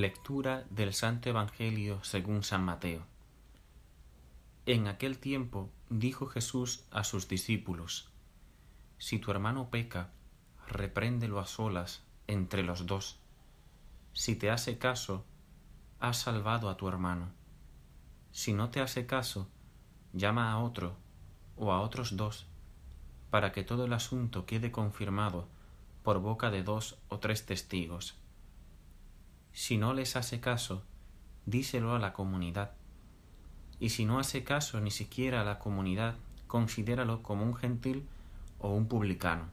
Lectura del Santo Evangelio según San Mateo. En aquel tiempo dijo Jesús a sus discípulos, Si tu hermano peca, repréndelo a solas entre los dos. Si te hace caso, has salvado a tu hermano. Si no te hace caso, llama a otro o a otros dos, para que todo el asunto quede confirmado por boca de dos o tres testigos. Si no les hace caso, díselo a la comunidad. Y si no hace caso ni siquiera a la comunidad, considéralo como un gentil o un publicano.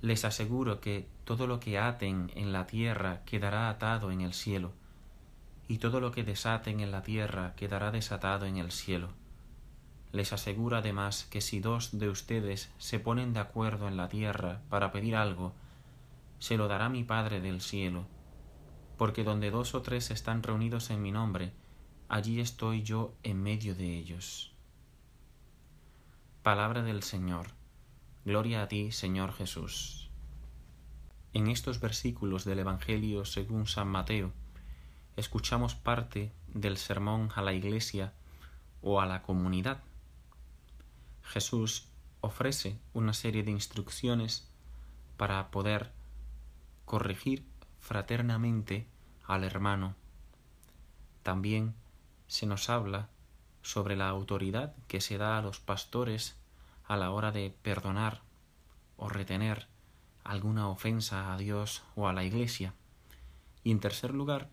Les aseguro que todo lo que aten en la tierra quedará atado en el cielo, y todo lo que desaten en la tierra quedará desatado en el cielo. Les aseguro además que si dos de ustedes se ponen de acuerdo en la tierra para pedir algo, se lo dará mi Padre del cielo, porque donde dos o tres están reunidos en mi nombre, allí estoy yo en medio de ellos. Palabra del Señor. Gloria a ti, Señor Jesús. En estos versículos del Evangelio según San Mateo, escuchamos parte del sermón a la iglesia o a la comunidad. Jesús ofrece una serie de instrucciones para poder corregir fraternamente al hermano. También se nos habla sobre la autoridad que se da a los pastores a la hora de perdonar o retener alguna ofensa a Dios o a la Iglesia. Y en tercer lugar,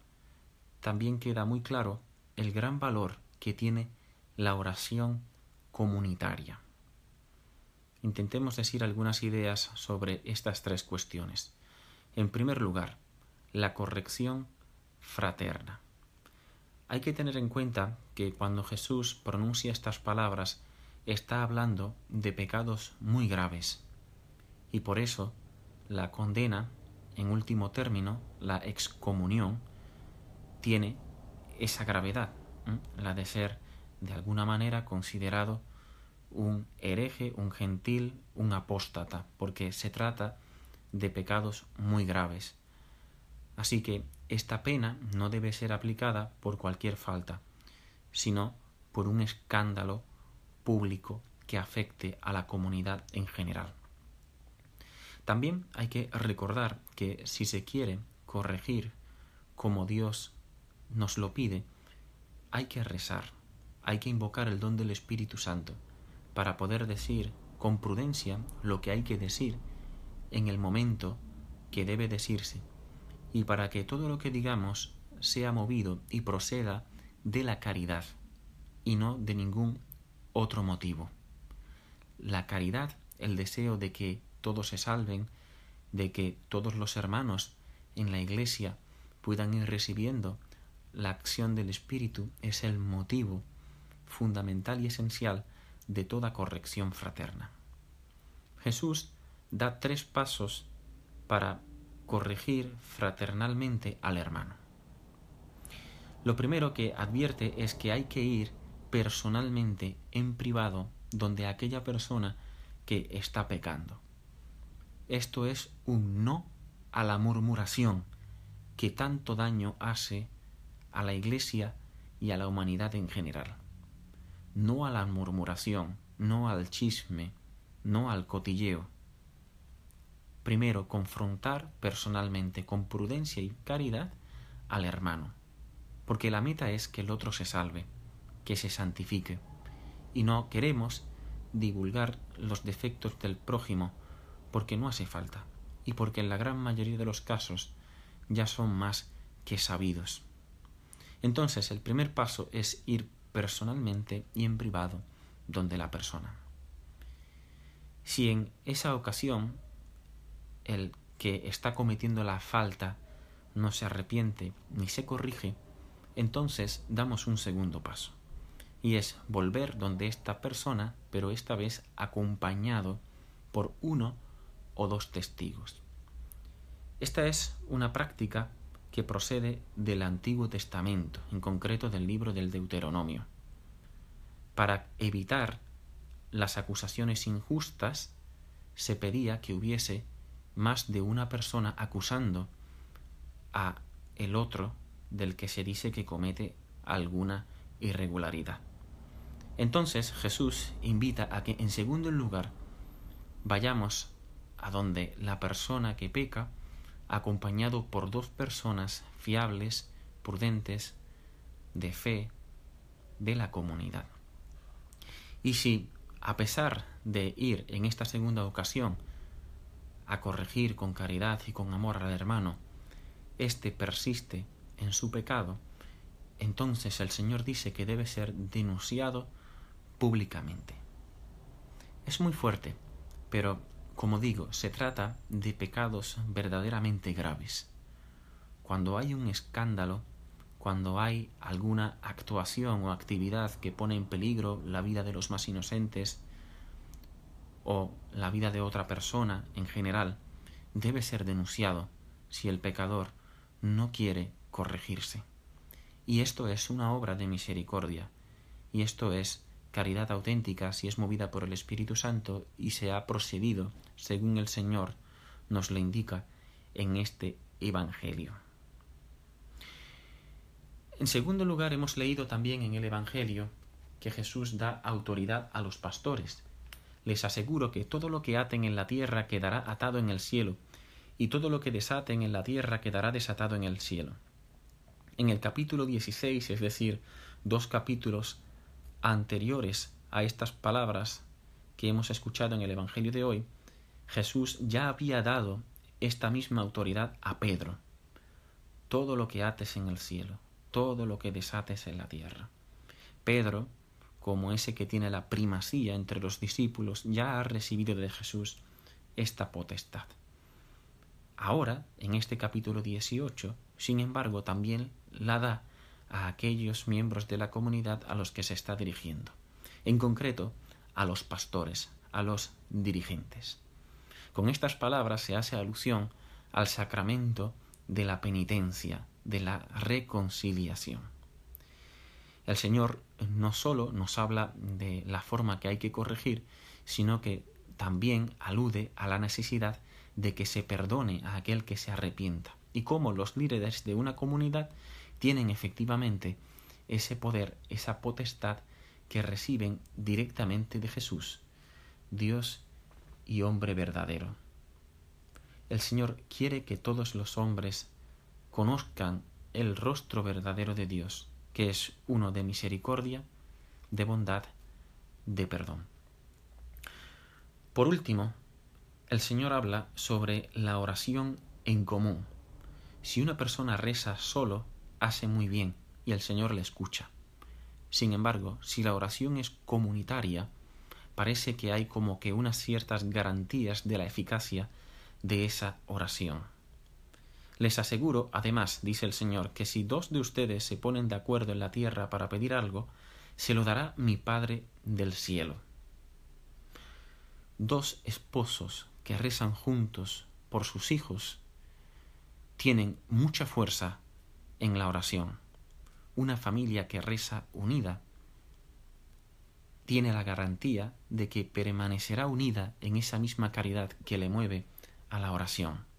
también queda muy claro el gran valor que tiene la oración comunitaria. Intentemos decir algunas ideas sobre estas tres cuestiones. En primer lugar, la corrección fraterna. Hay que tener en cuenta que cuando Jesús pronuncia estas palabras está hablando de pecados muy graves y por eso la condena, en último término, la excomunión, tiene esa gravedad, la de ser de alguna manera considerado un hereje, un gentil, un apóstata, porque se trata de pecados muy graves. Así que esta pena no debe ser aplicada por cualquier falta, sino por un escándalo público que afecte a la comunidad en general. También hay que recordar que si se quiere corregir como Dios nos lo pide, hay que rezar, hay que invocar el don del Espíritu Santo para poder decir con prudencia lo que hay que decir en el momento que debe decirse y para que todo lo que digamos sea movido y proceda de la caridad y no de ningún otro motivo. La caridad, el deseo de que todos se salven, de que todos los hermanos en la Iglesia puedan ir recibiendo la acción del Espíritu, es el motivo fundamental y esencial de toda corrección fraterna. Jesús da tres pasos para corregir fraternalmente al hermano. Lo primero que advierte es que hay que ir personalmente en privado donde aquella persona que está pecando. Esto es un no a la murmuración que tanto daño hace a la Iglesia y a la humanidad en general. No a la murmuración, no al chisme, no al cotilleo. Primero, confrontar personalmente, con prudencia y caridad, al hermano, porque la meta es que el otro se salve, que se santifique, y no queremos divulgar los defectos del prójimo porque no hace falta, y porque en la gran mayoría de los casos ya son más que sabidos. Entonces el primer paso es ir personalmente y en privado donde la persona. Si en esa ocasión el que está cometiendo la falta no se arrepiente ni se corrige, entonces damos un segundo paso, y es volver donde esta persona, pero esta vez acompañado por uno o dos testigos. Esta es una práctica que procede del Antiguo Testamento, en concreto del libro del Deuteronomio. Para evitar las acusaciones injustas, se pedía que hubiese más de una persona acusando a el otro del que se dice que comete alguna irregularidad. Entonces Jesús invita a que en segundo lugar vayamos a donde la persona que peca, acompañado por dos personas fiables, prudentes, de fe, de la comunidad. Y si, a pesar de ir en esta segunda ocasión a corregir con caridad y con amor al hermano, éste persiste en su pecado, entonces el Señor dice que debe ser denunciado públicamente. Es muy fuerte, pero como digo, se trata de pecados verdaderamente graves. Cuando hay un escándalo, cuando hay alguna actuación o actividad que pone en peligro la vida de los más inocentes o la vida de otra persona en general, debe ser denunciado si el pecador no quiere corregirse. Y esto es una obra de misericordia, y esto es caridad auténtica si es movida por el Espíritu Santo y se ha procedido según el Señor nos lo indica en este Evangelio. En segundo lugar, hemos leído también en el Evangelio que Jesús da autoridad a los pastores. Les aseguro que todo lo que aten en la tierra quedará atado en el cielo, y todo lo que desaten en la tierra quedará desatado en el cielo. En el capítulo 16, es decir, dos capítulos anteriores a estas palabras que hemos escuchado en el Evangelio de hoy, Jesús ya había dado esta misma autoridad a Pedro. Todo lo que ates en el cielo, todo lo que desates en la tierra. Pedro, como ese que tiene la primacía entre los discípulos, ya ha recibido de Jesús esta potestad. Ahora, en este capítulo 18, sin embargo, también la da a aquellos miembros de la comunidad a los que se está dirigiendo, en concreto a los pastores, a los dirigentes. Con estas palabras se hace alusión al sacramento de la penitencia, de la reconciliación. El Señor no sólo nos habla de la forma que hay que corregir, sino que también alude a la necesidad de que se perdone a aquel que se arrepienta y cómo los líderes de una comunidad tienen efectivamente ese poder, esa potestad que reciben directamente de Jesús, Dios y hombre verdadero. El Señor quiere que todos los hombres conozcan el rostro verdadero de Dios, que es uno de misericordia, de bondad, de perdón. Por último, el Señor habla sobre la oración en común. Si una persona reza solo, hace muy bien y el Señor le escucha. Sin embargo, si la oración es comunitaria, parece que hay como que unas ciertas garantías de la eficacia de esa oración. Les aseguro, además, dice el Señor, que si dos de ustedes se ponen de acuerdo en la tierra para pedir algo, se lo dará mi Padre del cielo. Dos esposos que rezan juntos por sus hijos tienen mucha fuerza en la oración. Una familia que reza unida tiene la garantía de que permanecerá unida en esa misma caridad que le mueve a la oración,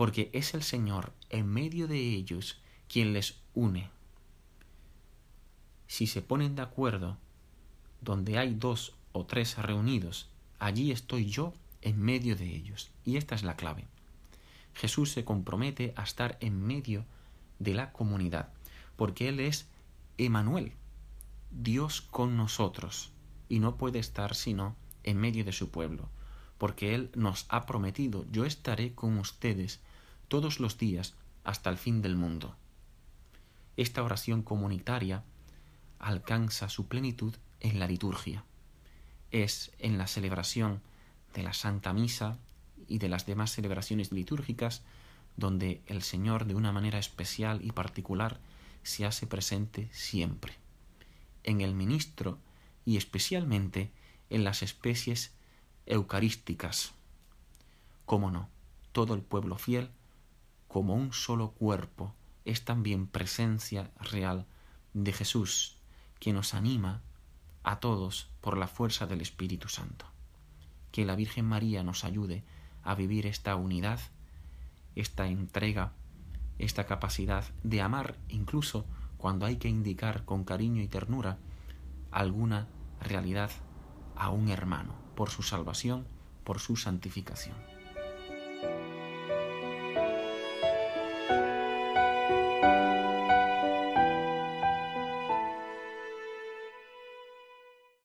porque es el Señor en medio de ellos quien les une. Si se ponen de acuerdo, donde hay dos o tres reunidos, allí estoy yo en medio de ellos. Y esta es la clave. Jesús se compromete a estar en medio de la comunidad, porque Él es Emanuel, Dios con nosotros, y no puede estar sino en medio de su pueblo, porque Él nos ha prometido, yo estaré con ustedes todos los días hasta el fin del mundo. Esta oración comunitaria alcanza su plenitud en la liturgia. Es en la celebración de la Santa Misa y de las demás celebraciones litúrgicas donde el Señor de una manera especial y particular se hace presente siempre, en el ministro y especialmente en las especies eucarísticas. Cómo no, todo el pueblo fiel, como un solo cuerpo, es también presencia real de Jesús, que nos anima a todos por la fuerza del Espíritu Santo. Que la Virgen María nos ayude a vivir esta unidad esta entrega esta capacidad de amar incluso cuando hay que indicar con cariño y ternura alguna realidad a un hermano por su salvación, por su santificación.